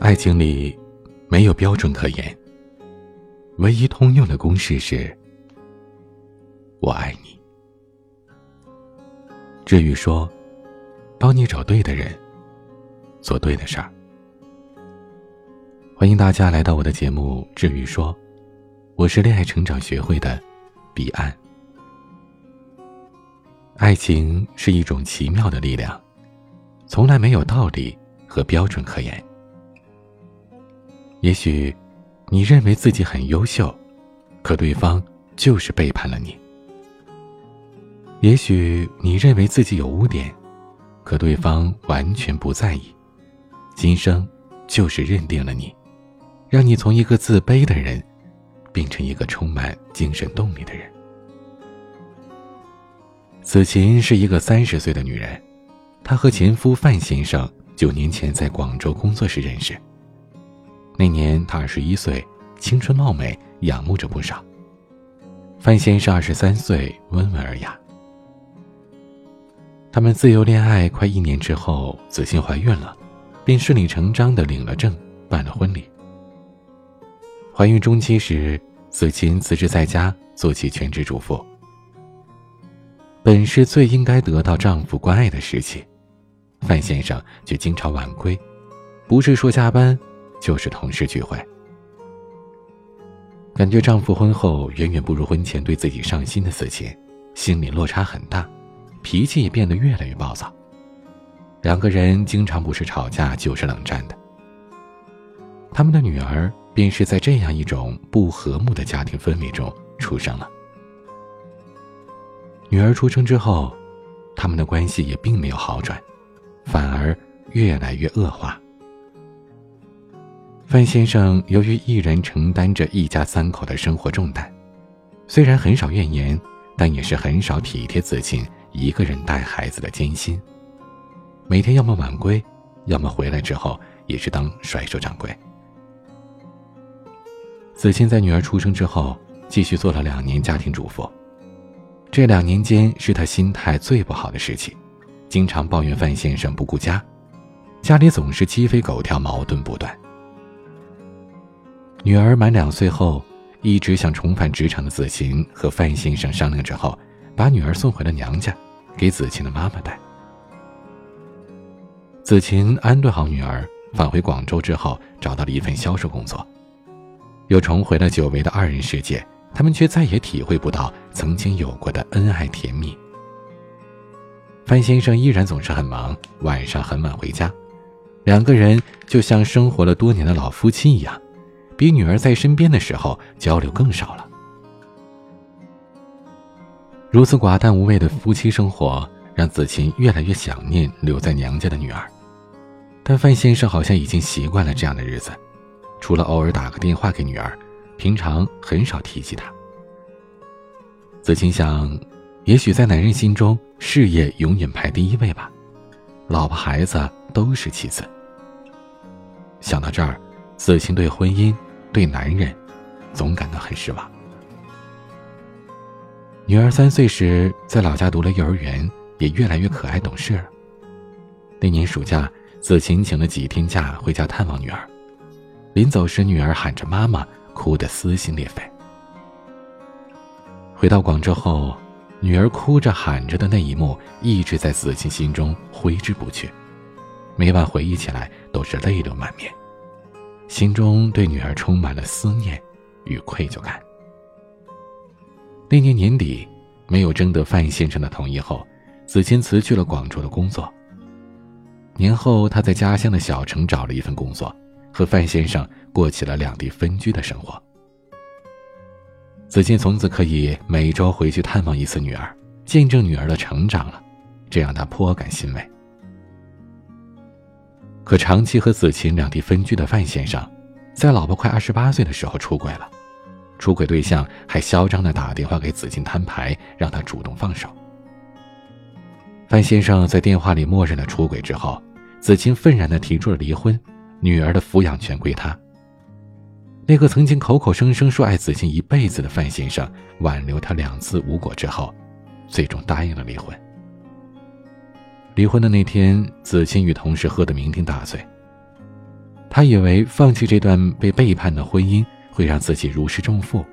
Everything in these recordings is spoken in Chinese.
爱情里没有标准可言，唯一通用的公式是：我爱你。至于说，帮你找对的人，做对的事儿。欢迎大家来到我的节目《至于说》，我是恋爱成长学会的彼岸。爱情是一种奇妙的力量，从来没有道理和标准可言。也许，你认为自己很优秀，可对方就是背叛了你；也许你认为自己有污点，可对方完全不在意，今生就是认定了你，让你从一个自卑的人，变成一个充满精神动力的人。子琴是一个三十岁的女人，她和前夫范先生九年前在广州工作时认识。那年她二十一岁，青春貌美，仰慕着不少。范先生二十三岁，温文尔雅。他们自由恋爱快一年之后，子欣怀孕了，便顺理成章的领了证，办了婚礼。怀孕中期时，子琴辞职在家，做起全职主妇。本是最应该得到丈夫关爱的时期，范先生却经常晚归，不是说加班。就是同事聚会，感觉丈夫婚后远远不如婚前对自己上心的子琴，心理落差很大，脾气也变得越来越暴躁。两个人经常不是吵架就是冷战的。他们的女儿便是在这样一种不和睦的家庭氛围中出生了。女儿出生之后，他们的关系也并没有好转，反而越来越恶化。范先生由于一人承担着一家三口的生活重担，虽然很少怨言，但也是很少体贴子晴一个人带孩子的艰辛。每天要么晚归，要么回来之后也是当甩手掌柜。子晴在女儿出生之后，继续做了两年家庭主妇。这两年间是她心态最不好的时期，经常抱怨范先生不顾家，家里总是鸡飞狗跳，矛盾不断。女儿满两岁后，一直想重返职场的子晴和范先生商量之后，把女儿送回了娘家，给子晴的妈妈带。子晴安顿好女儿，返回广州之后，找到了一份销售工作，又重回了久违的二人世界。他们却再也体会不到曾经有过的恩爱甜蜜。范先生依然总是很忙，晚上很晚回家，两个人就像生活了多年的老夫妻一样。比女儿在身边的时候交流更少了。如此寡淡无味的夫妻生活，让子琴越来越想念留在娘家的女儿。但范先生好像已经习惯了这样的日子，除了偶尔打个电话给女儿，平常很少提起她。子琴想，也许在男人心中，事业永远排第一位吧，老婆孩子都是其次。想到这儿，子晴对婚姻。对男人，总感到很失望。女儿三岁时在老家读了幼儿园，也越来越可爱懂事了。那年暑假，子晴请了几天假回家探望女儿。临走时，女儿喊着妈妈，哭得撕心裂肺。回到广州后，女儿哭着喊着的那一幕一直在子晴心中挥之不去，每晚回忆起来都是泪流满面。心中对女儿充满了思念与愧疚感。那年年底，没有征得范先生的同意后，子谦辞去了广州的工作。年后，他在家乡的小城找了一份工作，和范先生过起了两地分居的生活。子谦从此可以每周回去探望一次女儿，见证女儿的成长了，这让他颇感欣慰。可长期和子晴两地分居的范先生，在老婆快二十八岁的时候出轨了，出轨对象还嚣张的打电话给子晴摊牌，让他主动放手。范先生在电话里默认了出轨之后，子晴愤然的提出了离婚，女儿的抚养权归他。那个曾经口口声声说爱子晴一辈子的范先生，挽留他两次无果之后，最终答应了离婚。离婚的那天，子欣与同事喝得酩酊大醉。他以为放弃这段被背叛的婚姻会让自己如释重负，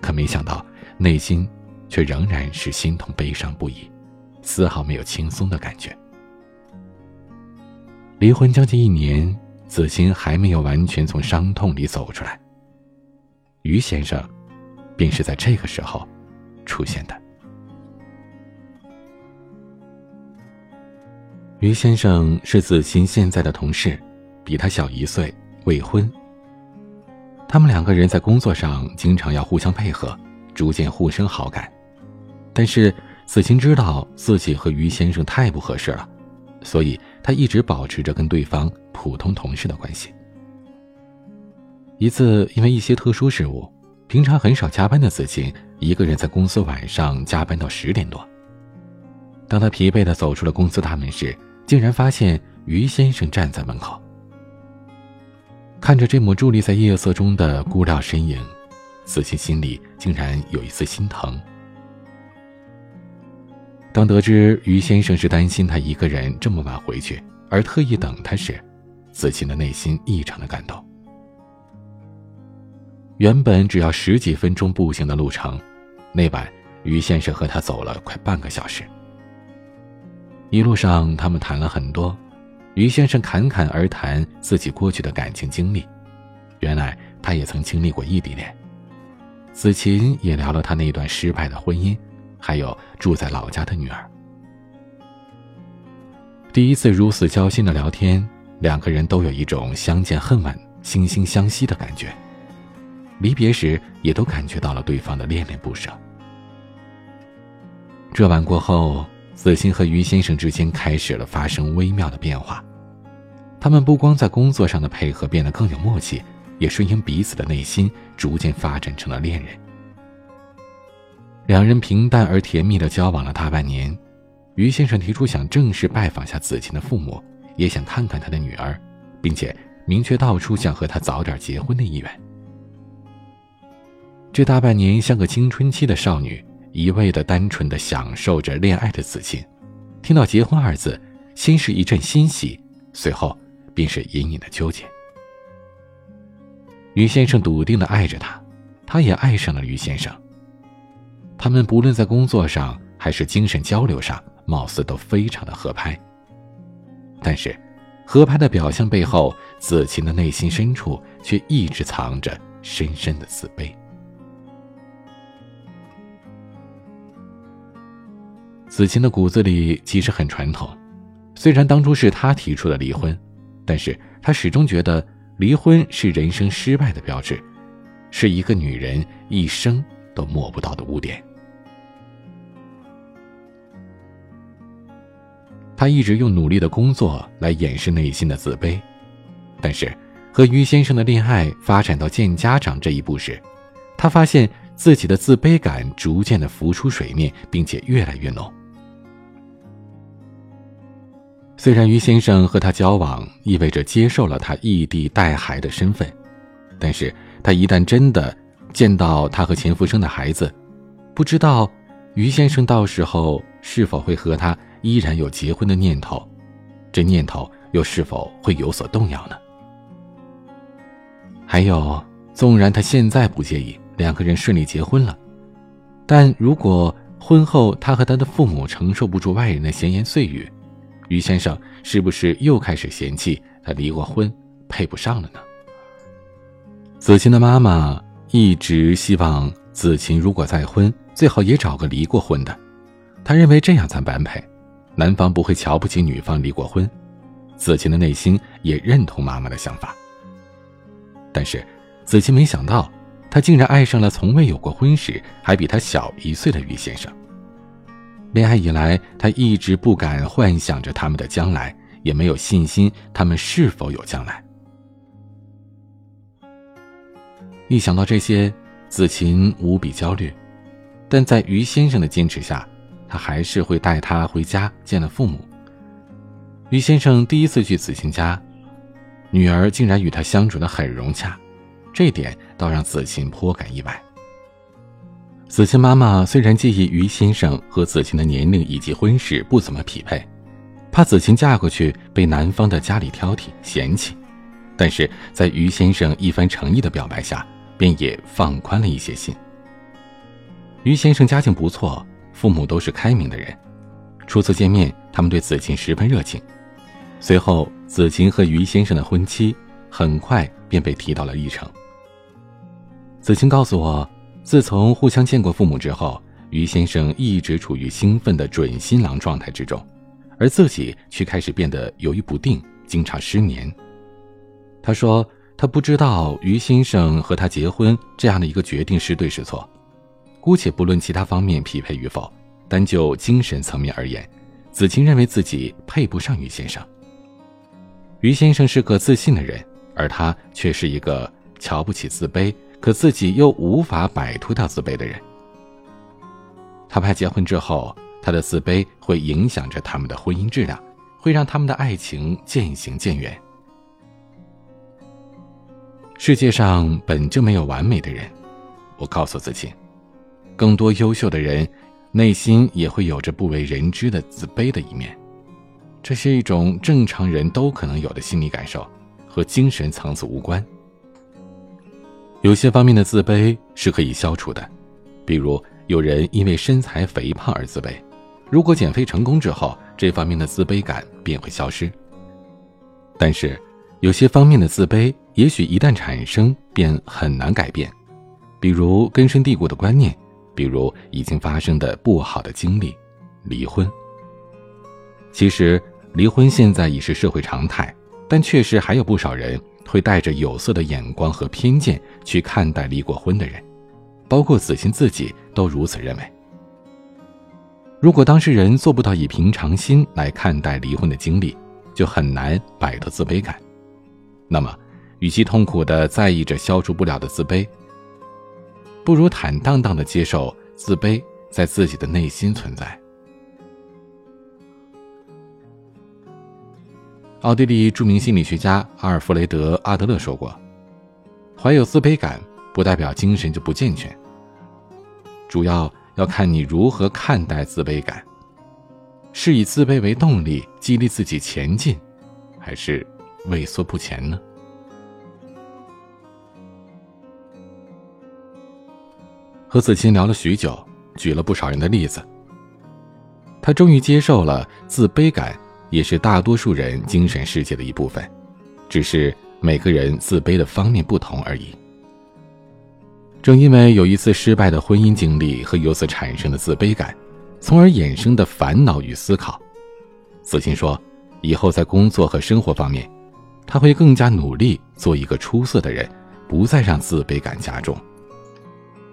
可没想到内心却仍然是心痛悲伤不已，丝毫没有轻松的感觉。离婚将近一年，子欣还没有完全从伤痛里走出来。于先生，便是在这个时候出现的。于先生是子欣现在的同事。比他小一岁，未婚。他们两个人在工作上经常要互相配合，逐渐互生好感。但是子晴知道自己和于先生太不合适了，所以他一直保持着跟对方普通同事的关系。一次，因为一些特殊事务，平常很少加班的子晴一个人在公司晚上加班到十点多。当他疲惫的走出了公司大门时，竟然发现于先生站在门口。看着这抹伫立在夜色中的孤寥身影，子欣心里竟然有一丝心疼。当得知于先生是担心他一个人这么晚回去，而特意等他时，子欣的内心异常的感动。原本只要十几分钟步行的路程，那晚于先生和他走了快半个小时。一路上，他们谈了很多。于先生侃侃而谈自己过去的感情经历，原来他也曾经历过异地恋。子琴也聊了他那段失败的婚姻，还有住在老家的女儿。第一次如此交心的聊天，两个人都有一种相见恨晚、惺惺相惜的感觉。离别时，也都感觉到了对方的恋恋不舍。这晚过后。子欣和于先生之间开始了发生微妙的变化，他们不光在工作上的配合变得更有默契，也顺应彼此的内心，逐渐发展成了恋人。两人平淡而甜蜜的交往了大半年，于先生提出想正式拜访下子晴的父母，也想看看他的女儿，并且明确道出想和他早点结婚的意愿。这大半年像个青春期的少女。一味的单纯的享受着恋爱的子晴，听到“结婚”二字，先是一阵欣喜，随后便是隐隐的纠结。于先生笃定的爱着她，她也爱上了于先生。他们不论在工作上还是精神交流上，貌似都非常的合拍。但是，合拍的表象背后，子晴的内心深处却一直藏着深深的自卑。子晴的骨子里其实很传统，虽然当初是他提出的离婚，但是他始终觉得离婚是人生失败的标志，是一个女人一生都抹不到的污点。他一直用努力的工作来掩饰内心的自卑，但是和于先生的恋爱发展到见家长这一步时，他发现自己的自卑感逐渐的浮出水面，并且越来越浓。虽然于先生和他交往意味着接受了他异地带孩的身份，但是他一旦真的见到他和前夫生的孩子，不知道于先生到时候是否会和他依然有结婚的念头，这念头又是否会有所动摇呢？还有，纵然他现在不介意两个人顺利结婚了，但如果婚后他和他的父母承受不住外人的闲言碎语，于先生是不是又开始嫌弃他离过婚，配不上了呢？子晴的妈妈一直希望子晴如果再婚，最好也找个离过婚的。她认为这样才般配，男方不会瞧不起女方离过婚。子晴的内心也认同妈妈的想法。但是，子晴没想到，她竟然爱上了从未有过婚史、还比她小一岁的于先生。恋爱以来，他一直不敢幻想着他们的将来，也没有信心他们是否有将来。一想到这些，子晴无比焦虑，但在于先生的坚持下，他还是会带她回家见了父母。于先生第一次去子晴家，女儿竟然与他相处的很融洽，这点倒让子晴颇感意外。子晴妈妈虽然介意于先生和子晴的年龄以及婚事不怎么匹配，怕子晴嫁过去被男方的家里挑剔嫌弃，但是在于先生一番诚意的表白下，便也放宽了一些心。于先生家境不错，父母都是开明的人。初次见面，他们对子晴十分热情。随后，子晴和于先生的婚期很快便被提到了议程。子晴告诉我，自从互相见过父母之后，于先生一直处于兴奋的准新郎状态之中，而自己却开始变得犹豫不定，经常失眠。他说：“他不知道于先生和他结婚这样的一个决定是对是错。姑且不论其他方面匹配与否，单就精神层面而言，子晴认为自己配不上于先生。于先生是个自信的人，而他却是一个瞧不起、自卑，可自己又无法摆脱掉自卑的人。他怕结婚之后，他的自卑会影响着他们的婚姻质量，会让他们的爱情渐行渐远。”世界上本就没有完美的人，我告诉自己，更多优秀的人，内心也会有着不为人知的自卑的一面，这是一种正常人都可能有的心理感受，和精神层次无关。有些方面的自卑是可以消除的，比如有人因为身材肥胖而自卑，如果减肥成功之后，这方面的自卑感便会消失。但是。有些方面的自卑，也许一旦产生，便很难改变，比如根深蒂固的观念，比如已经发生的不好的经历，离婚。其实，离婚现在已是社会常态，但确实还有不少人会带着有色的眼光和偏见去看待离过婚的人，包括子欣自己都如此认为。如果当事人做不到以平常心来看待离婚的经历，就很难摆脱自卑感。那么，与其痛苦的在意着消除不了的自卑，不如坦荡荡的接受自卑在自己的内心存在。奥地利著名心理学家阿尔弗雷德·阿德勒说过：“怀有自卑感不代表精神就不健全，主要要看你如何看待自卑感，是以自卑为动力激励自己前进，还是？”畏缩不前呢？和子清聊了许久，举了不少人的例子。他终于接受了自卑感也是大多数人精神世界的一部分，只是每个人自卑的方面不同而已。正因为有一次失败的婚姻经历和由此产生的自卑感，从而衍生的烦恼与思考，子欣说：“以后在工作和生活方面。”他会更加努力做一个出色的人，不再让自卑感加重。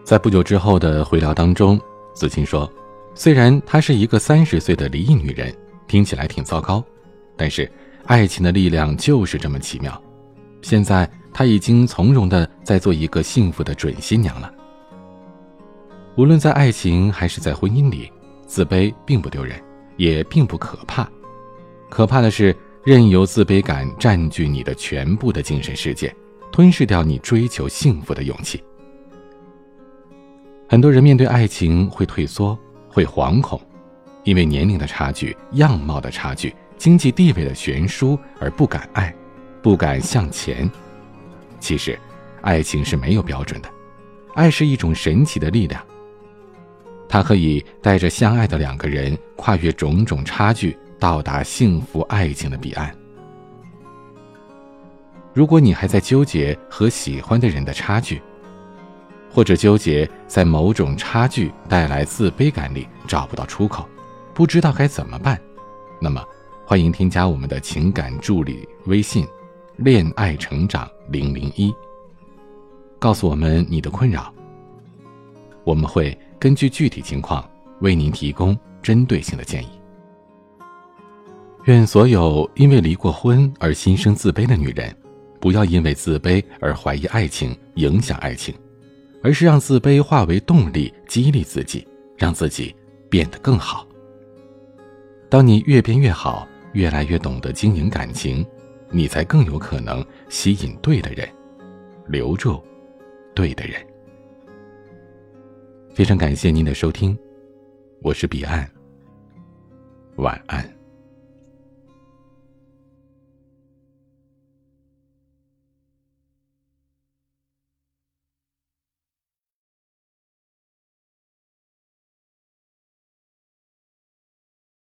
在不久之后的回聊当中，子欣说：“虽然她是一个三十岁的离异女人，听起来挺糟糕，但是爱情的力量就是这么奇妙。现在她已经从容的在做一个幸福的准新娘了。无论在爱情还是在婚姻里，自卑并不丢人，也并不可怕，可怕的是。”任由自卑感占据你的全部的精神世界，吞噬掉你追求幸福的勇气。很多人面对爱情会退缩，会惶恐，因为年龄的差距、样貌的差距、经济地位的悬殊而不敢爱，不敢向前。其实，爱情是没有标准的，爱是一种神奇的力量，它可以带着相爱的两个人跨越种种差距。到达幸福爱情的彼岸。如果你还在纠结和喜欢的人的差距，或者纠结在某种差距带来自卑感里找不到出口，不知道该怎么办，那么欢迎添加我们的情感助理微信“恋爱成长零零一”，告诉我们你的困扰，我们会根据具体情况为您提供针对性的建议。愿所有因为离过婚而心生自卑的女人，不要因为自卑而怀疑爱情、影响爱情，而是让自卑化为动力，激励自己，让自己变得更好。当你越变越好，越来越懂得经营感情，你才更有可能吸引对的人，留住对的人。非常感谢您的收听，我是彼岸，晚安。